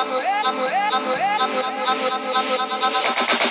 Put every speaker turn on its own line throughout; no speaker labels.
I'm ready. I'm ready. I'm ready. I'm ready. I'm ready. I'm ready. I'm ready.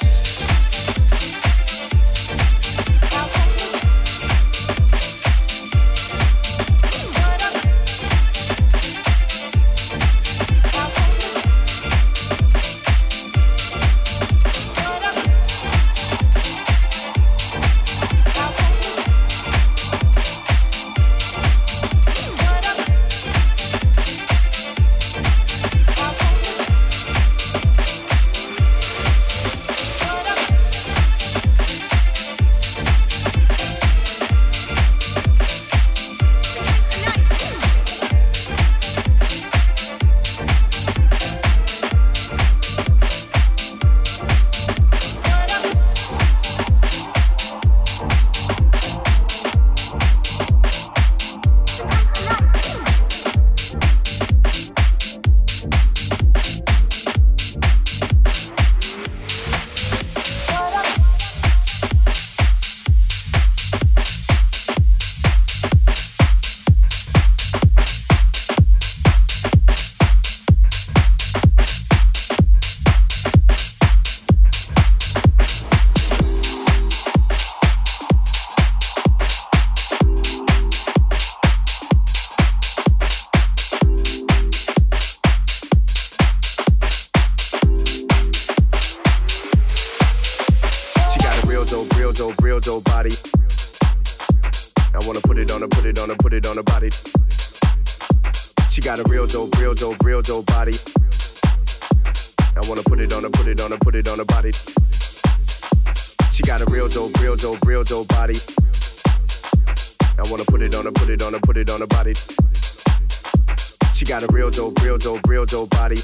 wanna put it on her, put it on her, put it on her body. She got a real dope, real dope, real dope body.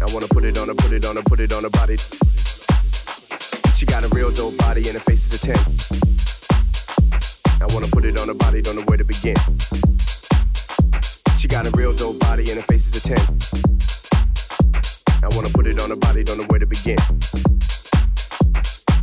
I wanna put it on her, put it on her, put it on her body. She got a real dope body and her face is a 10. I wanna put it on her body, don't know where to begin. She got a real dope body and her face is a 10. I wanna put it on her body, don't know where to begin.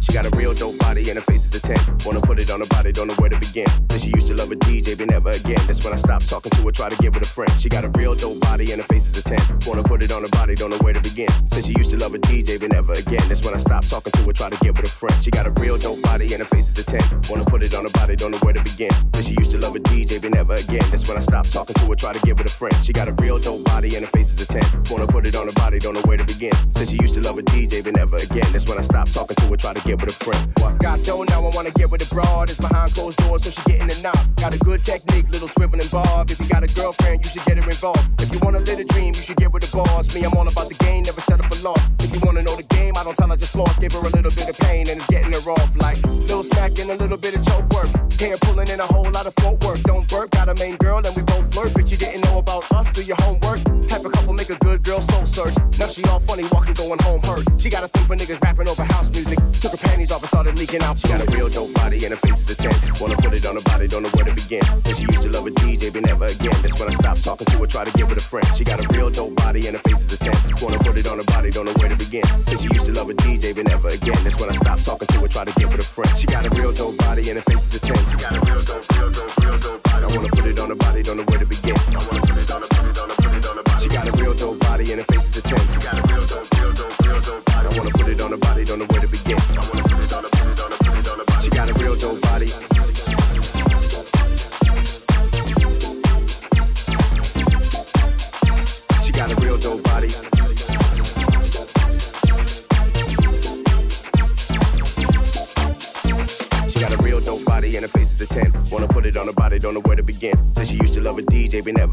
She got a real dope body and her face is a 10. Wanna put it on her body, don't know where to begin. Then she used to love a DJ, but never again. That's when I stopped talking to her, try to get with a friend. She got a real dope body and her face is a 10. Wanna put it on her body, don't know where to begin. Since she used to love a DJ, but never again. That's when I stopped talking to her, try to get with a friend. She got a real dope body and her face is a 10. Wanna put it on her body, don't know where to begin. Said she used to love a DJ, but never again. That's when I stopped talking to her, try to get with a friend. She got a real dope body and her face is a 10. Wanna put it on her body, don't know where to begin. Since she used to love a DJ, but never again. That's when I stopped talking to her, try to get get with a friend. Got dough, now I wanna get with a broad. It's behind closed doors, so she getting a knock. Got a good technique, little swivel and bob. If you got a girlfriend, you should get her involved. If you wanna live a dream, you should get with a boss. Me, I'm all about the game, never settle for loss. If you wanna know the game, I don't tell, I just floss. Give her a little bit of pain and it's getting her off like little smack and a little bit of choke work. Hair pulling in a whole lot of footwork. Don't burp, got a main girl and we both flirt, but you didn't know about us. Do your homework. Type of couple make a good girl soul search. Now she all funny, walking, going home hurt. She got a thing for niggas rapping over house music. Took a panties off and started leaking out. She got a real dope body and her face is a 10. Wanna put it on her body, don't know where to begin. And she used to love a DJ, but never again. That's when I stopped talking to her, try to get with a friend. She got a real dope body and her face is a 10. Wanna put it on her body, don't know where to begin. Since she used to love a DJ, but never again. That's when I stopped talking to her, try to get with a friend. She got a real dope body and her face is a 10. She got a real dope, real dope, real dope body. I wanna put it on her body, don't know where to begin. I wanna put it on her, put it on her, put it on her body. She got a real dope body and her face is a 10. She got a real dope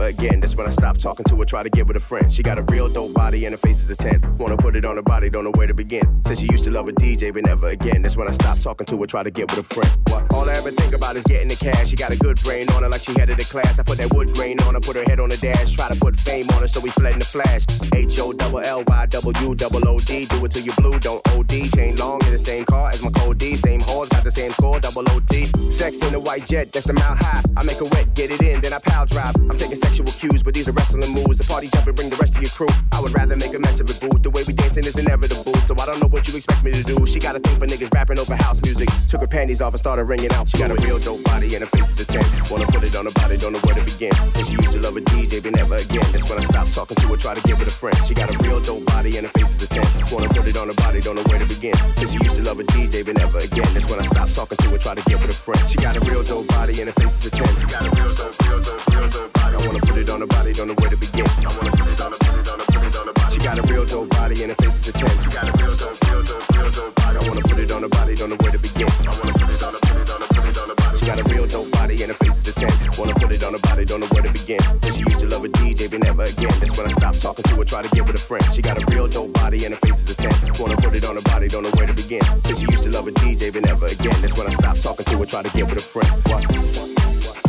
again. When I stop talking to her, try to get with a friend. She got a real dope body and her face is a 10. Wanna put it on her body, don't know where to begin. Says she used to love a DJ, but never again. That's when I stop talking to her, try to get with a friend. What? All I ever think about is getting the cash. She got a good brain on her like she headed to class. I put that wood grain on her, put her head on the dash. Try to put fame on her, so we fled in the flash. H O double L Y W double O D. Do it till you blue, don't OD. Chain long in the same car as my code D. Same horse, got the same score, double OT. Sex in the white jet, that's the mile high. I make her wet, get it in, then I pile drive. I'm taking sexual cues but these are wrestling moves. The party jumping, bring the rest of your crew. I would rather make a mess of it, boo. The way we dancing is inevitable, so I don't know what you expect me to do. She got a thing for niggas rapping over house music. Took her panties off and started ringing out. She got a real dope body and her face is a 10. Wanna put it on her body, don't know where to begin. And she used to love a DJ, but never again. That's when I stopped talking to her, try to get with a friend. She got a real dope body and her face is a 10. Wanna put it on her body, don't know where to begin. Since she used to love a DJ, but never again. That's when I stopped talking to her, try to get with a friend. She got a real dope body and her face is a 10. She got a real dope, real dope, real dope. I wanna put it on her body, don't know where to begin. I wanna put it on her, put it on her, put it on her body. She got a real dope body and her face is a 10. She got a real dope, real dope, real dope body. I wanna put it on her body, don't know where to begin. I wanna put it on her, put it on her, put it on her body. She got a real dope body and her face is a 10. Wanna put it on her body, don't know where to begin. And she used to love a DJ, but never again. That's when I stopped talking to her, try to get with a friend. She got a real dope body and her face is a 10. Wanna put it on her body, don't know where to begin. Since she used to love a DJ, but never again. That's when I stopped talking to her, try to get with a friend. What? She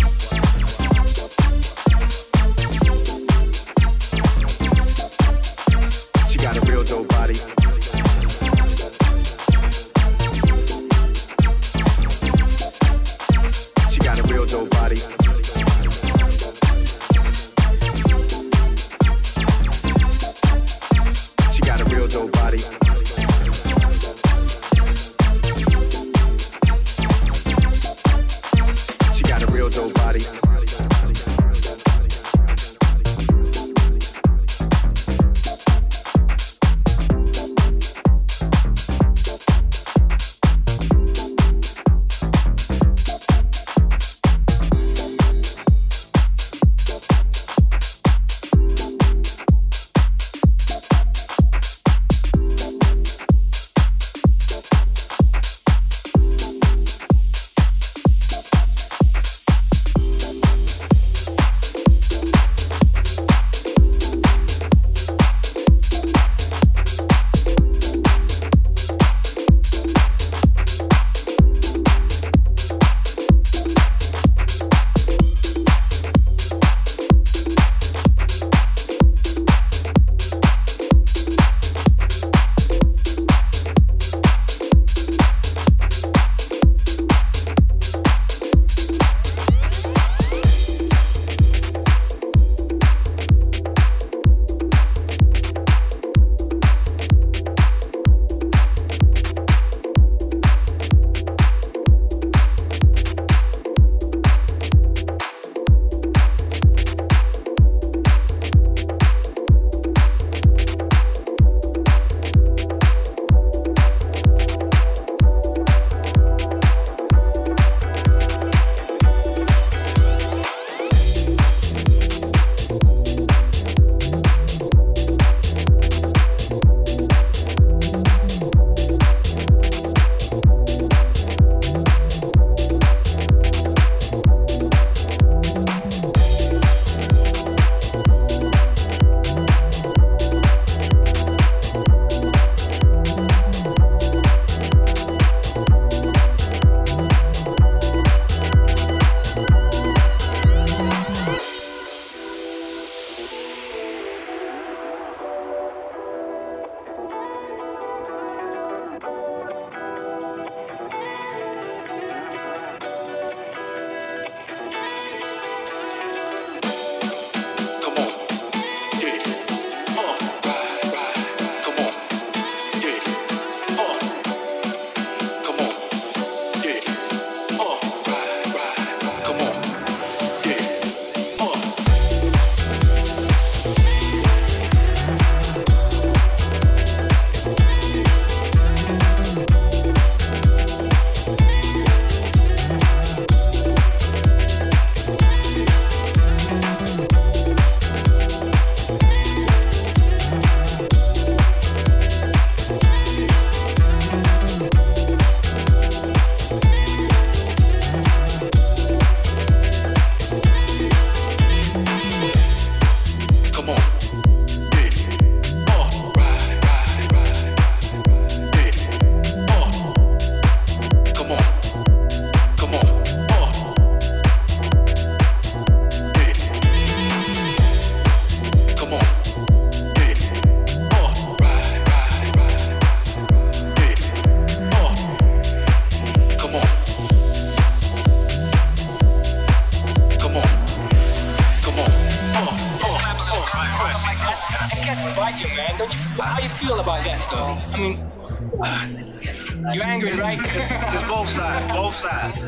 stuff? I mean, you're angry, right? it's
both sides. Both sides.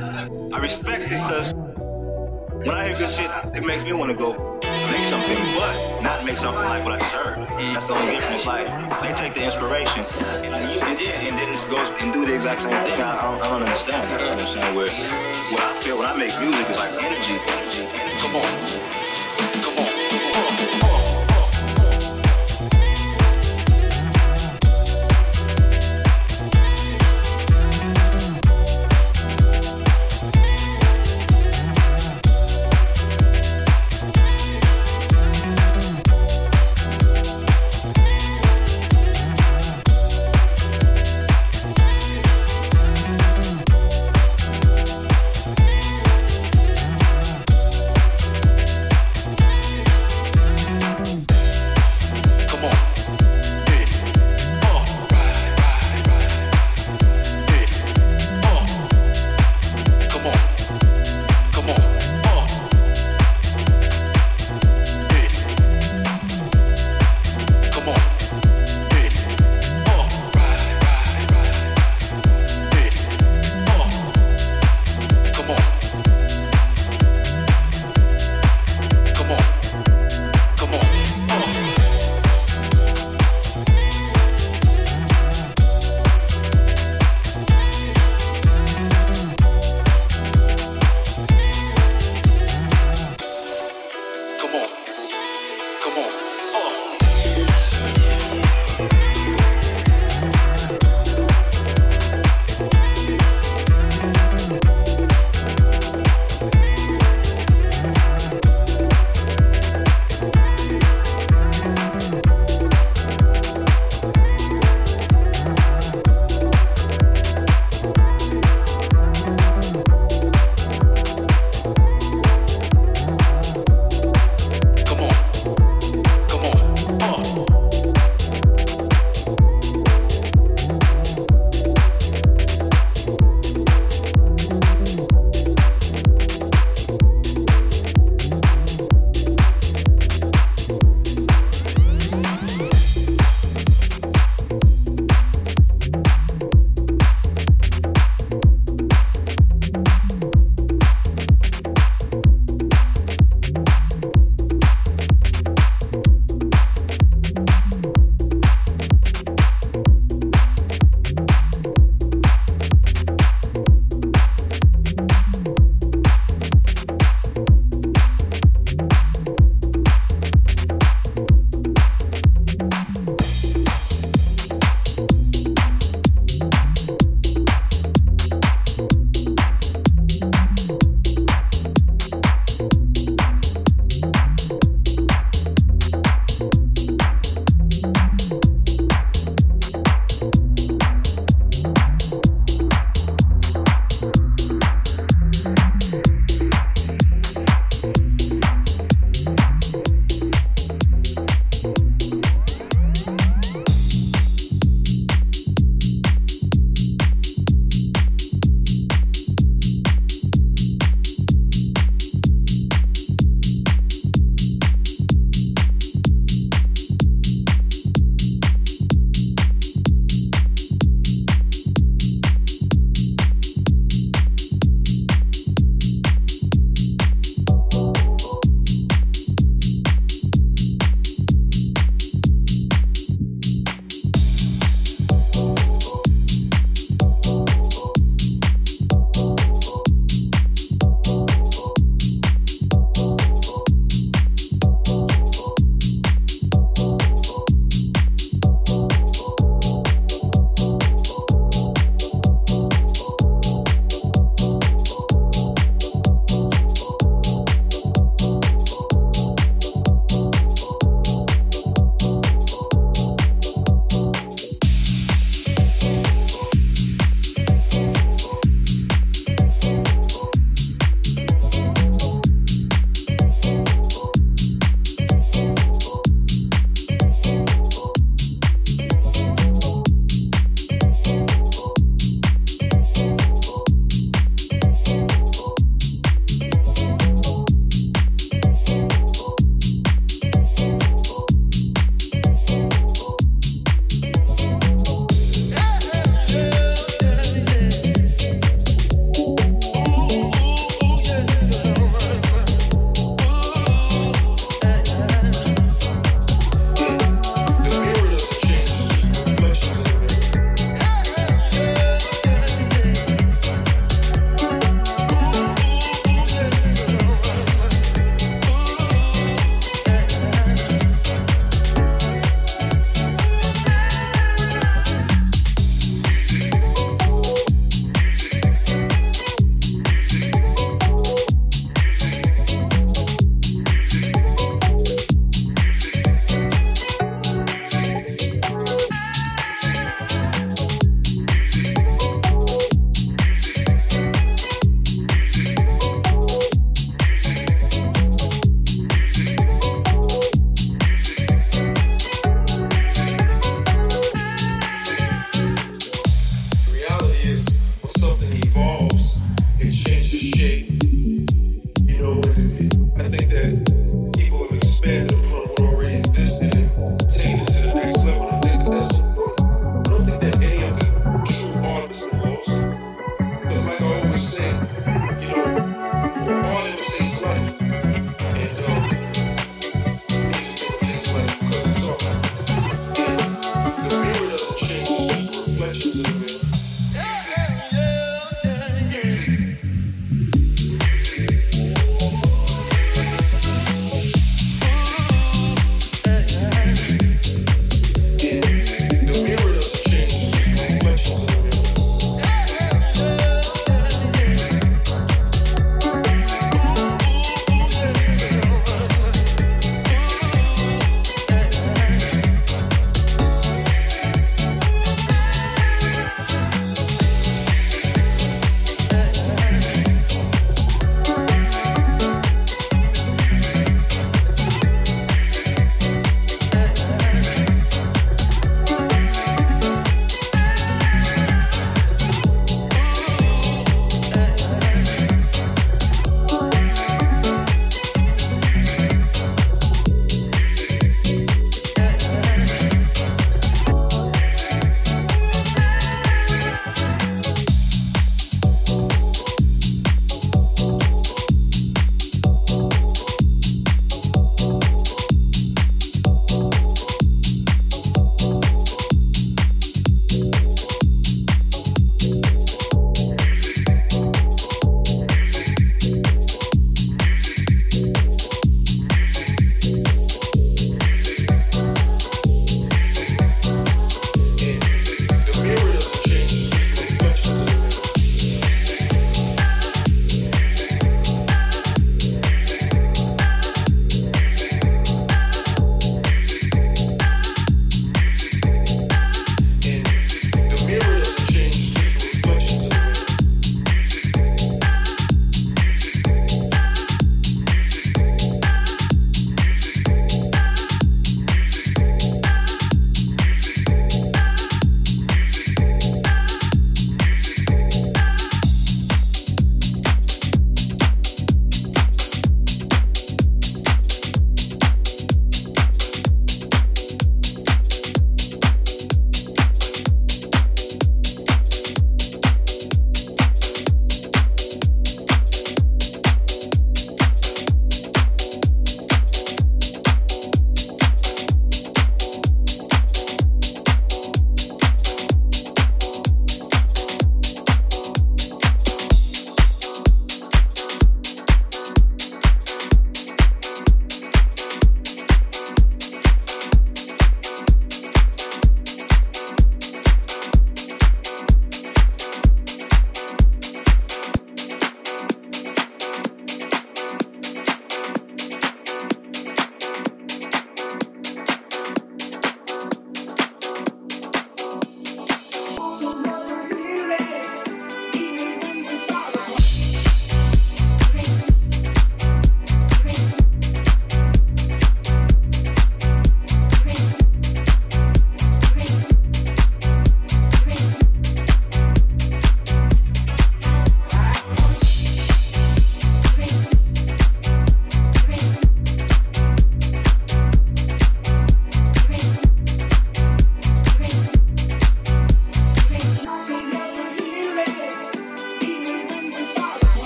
I respect it because when I hear good shit, it makes me want to go make something, but not make something like what I heard.
That's the only difference.
Like they take the inspiration and, yeah, and then goes and do the exact same thing. I, I, don't, I don't understand. You know what saying? Where what I feel when I make music is like energy. Come on.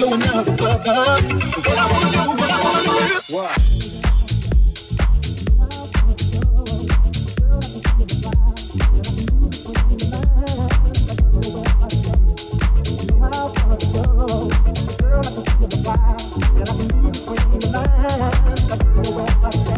What I wanna do, what I wanna do.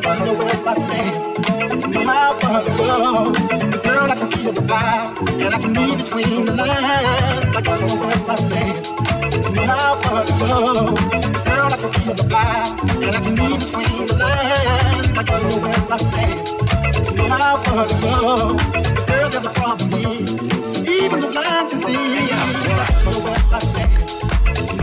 don't know where I stand. No, how far to go. Girl, I can feel the vibes, and I can read between the lines. I know where I stand. No, how far to go. Girl, I can feel the vibes, and I can read between the lines. I know where I stand. No, how far to go. Girl, there's a problem here. Even the blind can see. I don't know where I stand.